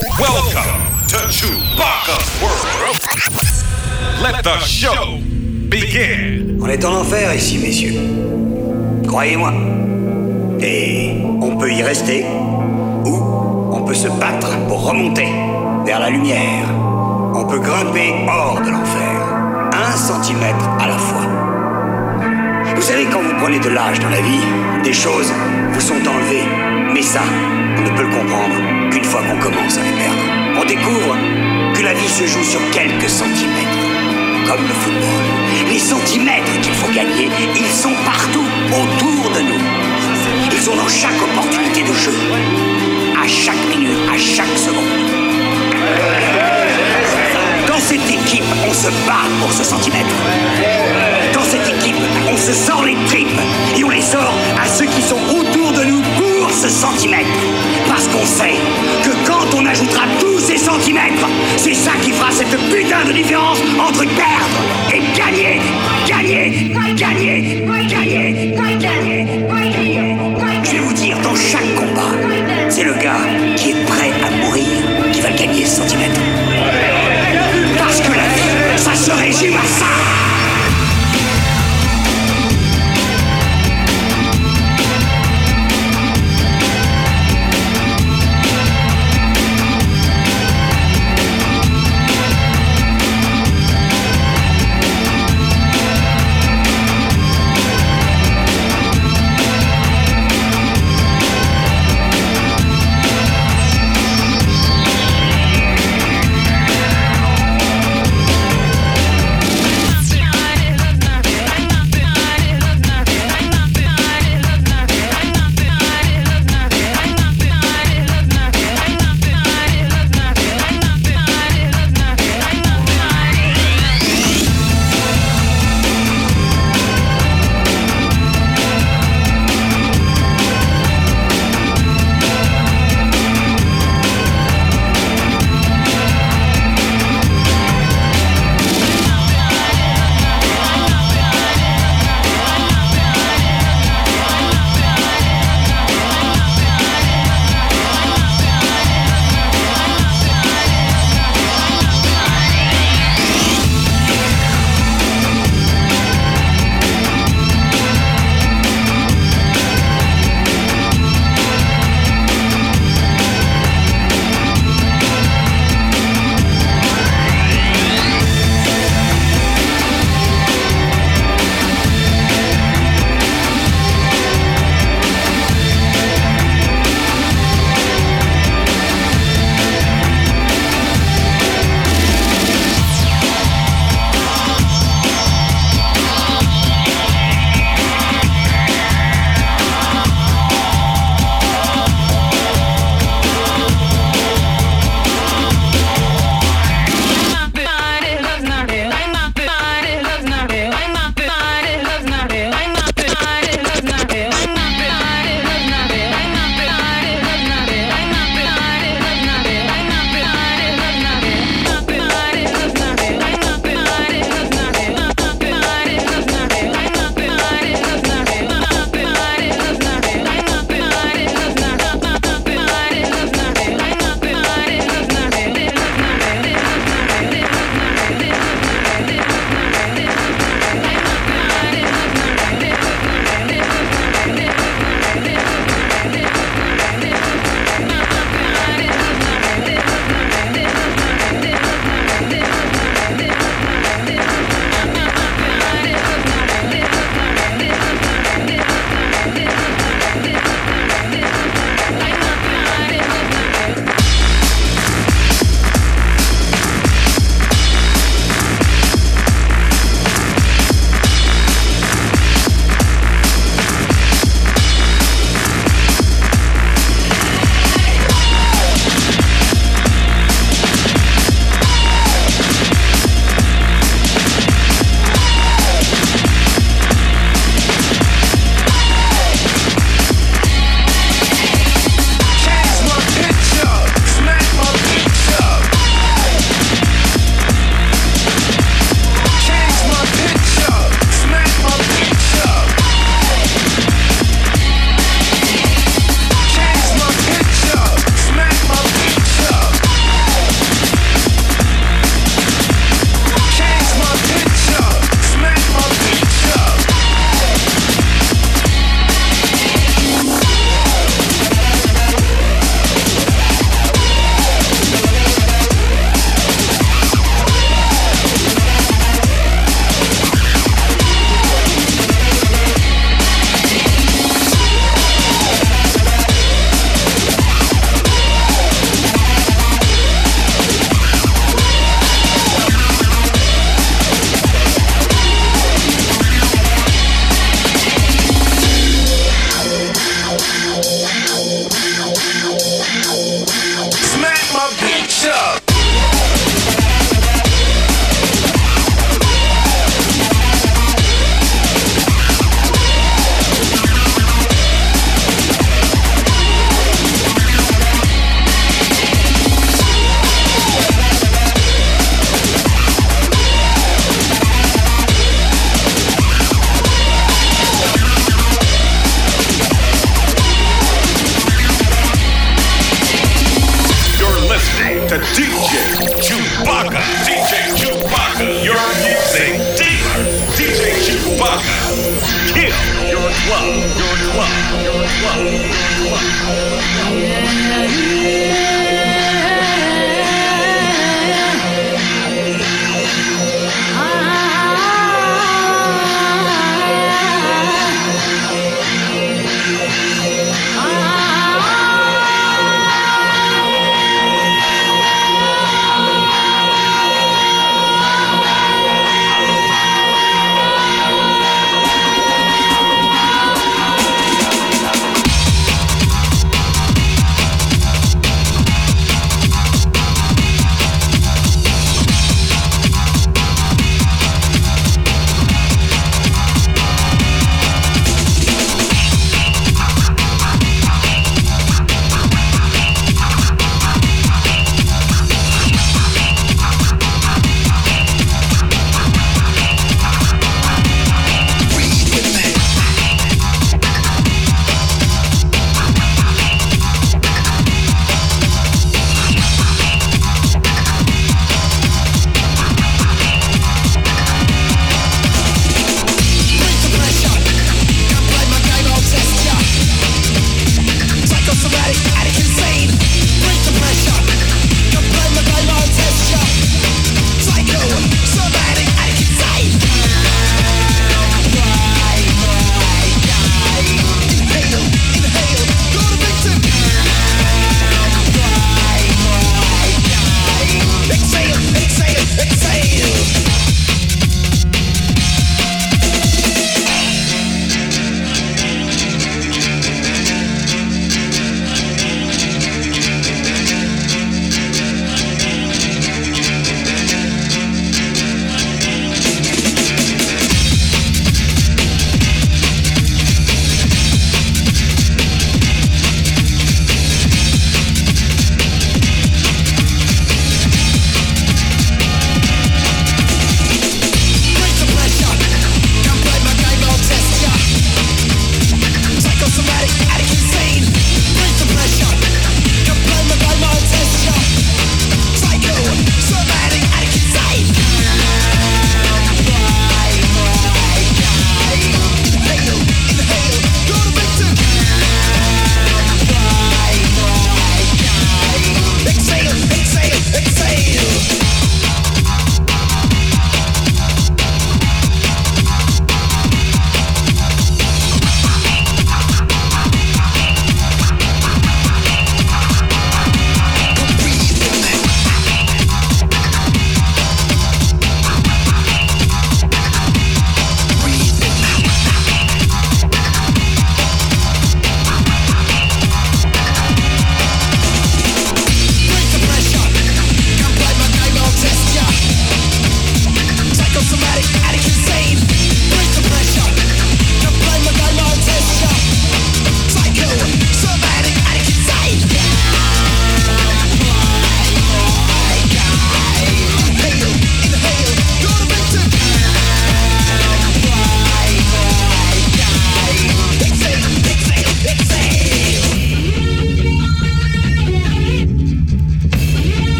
Welcome to Chewbacca's World. Let the show begin. On est en enfer ici, messieurs. Croyez-moi. Et on peut y rester, ou on peut se battre pour remonter vers la lumière. On peut grimper hors de l'enfer, un centimètre à la fois. Vous savez, quand vous prenez de l'âge dans la vie, des choses vous sont enlevées. Mais ça, on ne peut le comprendre qu'une fois qu'on commence à les perdre. On découvre que la vie se joue sur quelques centimètres. Comme le football. Les centimètres qu'il faut gagner, ils sont partout autour de nous. Ils sont dans chaque opportunité de jeu. À chaque minute, à chaque seconde. Dans cette équipe, on se bat pour ce centimètre. Dans cette équipe, on se sort les tripes et on les sort à ceux qui sont autour de nous pour ce centimètre. Parce qu'on sait que quand on ajoutera tous ces centimètres, c'est ça qui fera cette putain de différence entre perdre et gagner. Gagner, gagner, gagner, gagner, gagner. Je vais vous dire, dans chaque combat, c'est le gars qui est prêt à mourir qui va gagner ce centimètre. 就黑心吧，杀！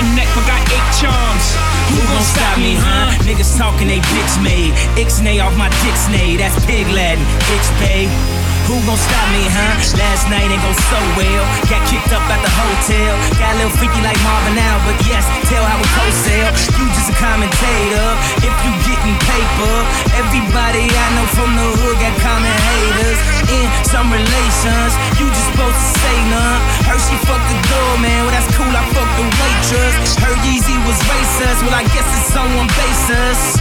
one neck but got eight charms. Who gon' stop me, huh? Niggas talking they bitch made. Ixnay off my Dixnay, that's pig Latin. Itch. Who gon' stop me, huh? Last night ain't go so well. Got kicked up at the hotel. Got a little freaky like Marvin now, but yes, tell how we co-sell. You just a commentator. If you getting paper, everybody I know from the hood got common haters. In some relations, you just supposed to say none. Heard she fucked the doorman, well that's cool. I fucked the waitress. Heard Yeezy was racist, well I guess it's on one basis.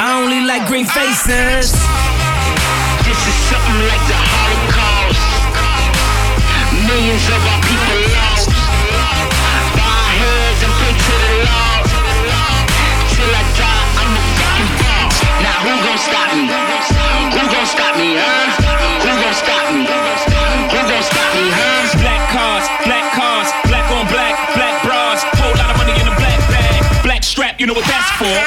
I only like green faces. This is something like the Holocaust. Millions of our people lost. Bow our heads and pray to the Lord. Till I die, I'm a fucking boss. Now who gon' stop me? Who gon' stop me, huh? Who gon' stop me? Who gon' stop me, huh? Black cars, black cars, black on black, black bras. Whole lot of money in a black bag. Black strap, you know what that's for.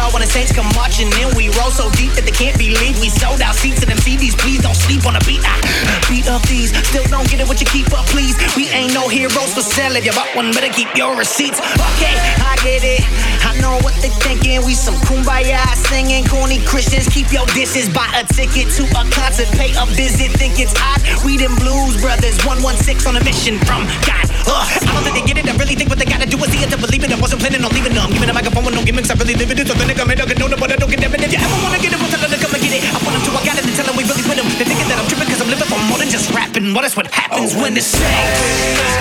tall when the Saints come marching in. We roll so deep that they can't believe we sold out seats to them CDs. Please don't sleep on the beat. I beat up these. Still don't get it what you keep up, please. We ain't no heroes for selling. If you bought one, better keep your receipts. Okay, I get it. I know what they thinking. We some kumbaya singing. Corny Christians, keep your dishes, Buy a ticket to a concert, pay a visit. Think it's odd. We them blues brothers. 116 on a mission from God. Ugh. I don't think they get it. I really think what they gotta do is see it to believe it. I wasn't planning on leaving them. Giving a microphone with no gimmicks. I really live it. So nigga, man, nugget, no, no, but I don't get that. Man, if you ever wanna get it, what's a little, come and get it. I want them to, a got it, and tell them we really with them. They're thinking that I'm tripping, cause I'm living for more than just rapping. Well, what happens when the sex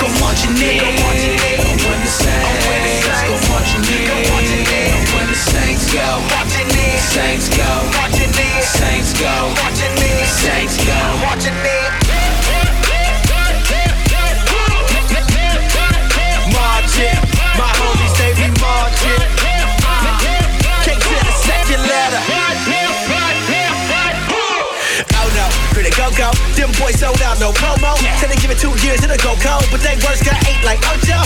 go watch your nigga. Go watch your nigga. Oh, when the sex go watch your when the saints go. Watch your nigga. Saints go. Watch your nigga. Saints go. Watch your. Saints go. No promo. Till they give it two years, it'll go cold. But they words got eight like Ocho.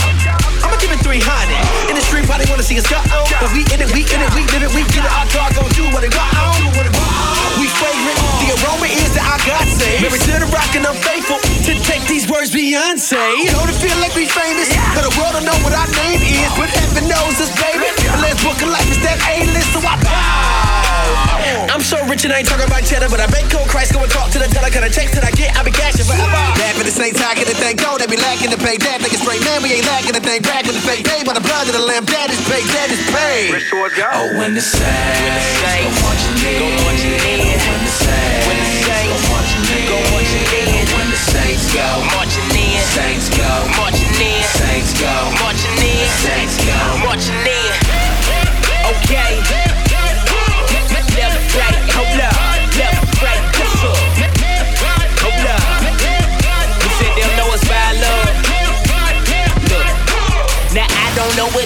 I'ma give it 300. In the street, probably wanna see us go on. But we in it, we in it, we live it, we get it. Our car gon' do what it go on. We fragrant, the aroma is that I got say. Married to the rock and I'm faithful to take these words Beyonce. Don't it feel like we famous? But the world don't know what our name is. But heaven knows us, baby. The last book of life is that A-list, so I bow. I'm so rich and I ain't talking about cheddar, but I bake cold Christ, go and talk to the teller, cause the checks that I get, I be cashing forever. Laugh at the same time, get the thing go, they be lacking to pay that. Like a straight man, we ain't lacking the thing back with the fake pay, by the blood of the lamb, that is paid, that is paid. Oh, when the saints go marching in, go marching in. When the saints go marching in, go marching in. When the saints go marching in, saints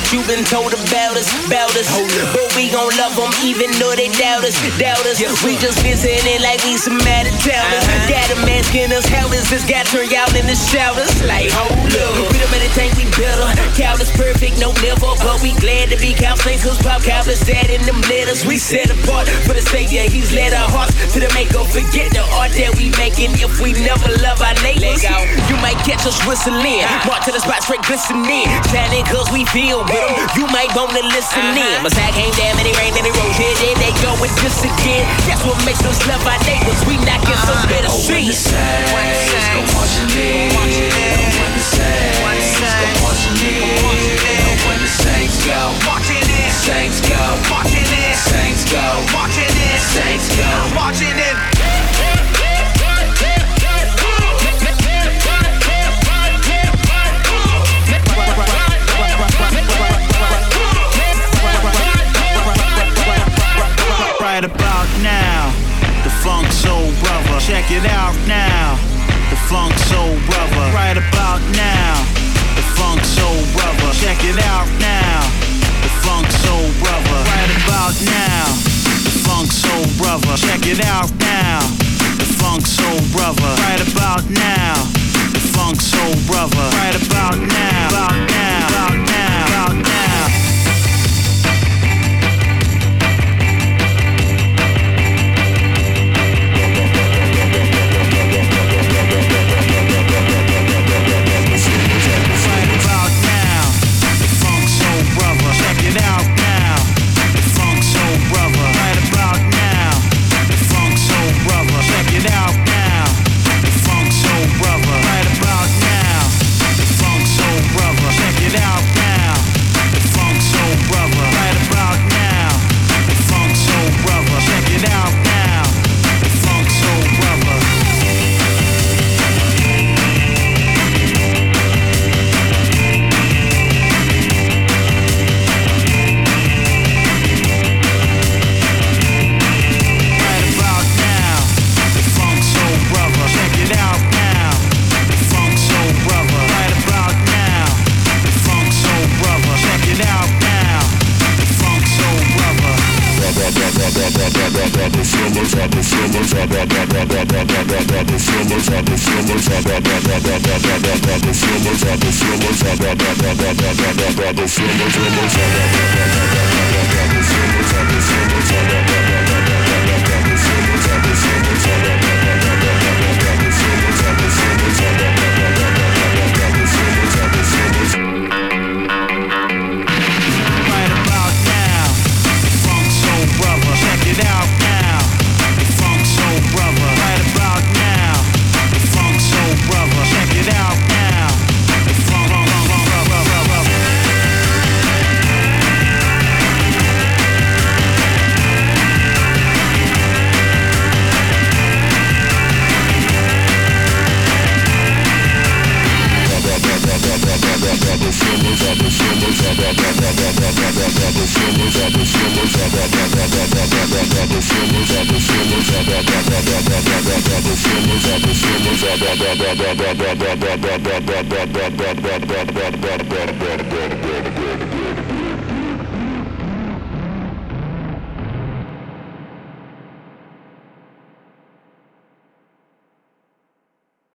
don't know what you've been told about us, about us. But we gon' love them even though they doubt us, doubt us. We just visiting like we some out of towners. Got them asking us how is this guy turn out in the showers? Like, hold up. We don't really think we better. Countless perfect, no never. But we glad to be counseling cause pop countless dead in them letters. We set apart for the savior. He's led our hearts to the maker. Forget the art that we making if we never love our neighbors. You might catch us whistling. Mark to the spot straight glistening. Shining cause we feel with them. You might wanna listen uh-huh. in. Messiah came down and it rained and it rose. Here, there they go with this again. That's what makes us love our neighbors. We knocking some uh-huh. better Oh, the streets. saints go marching in, when the saints go marching in. Oh, when the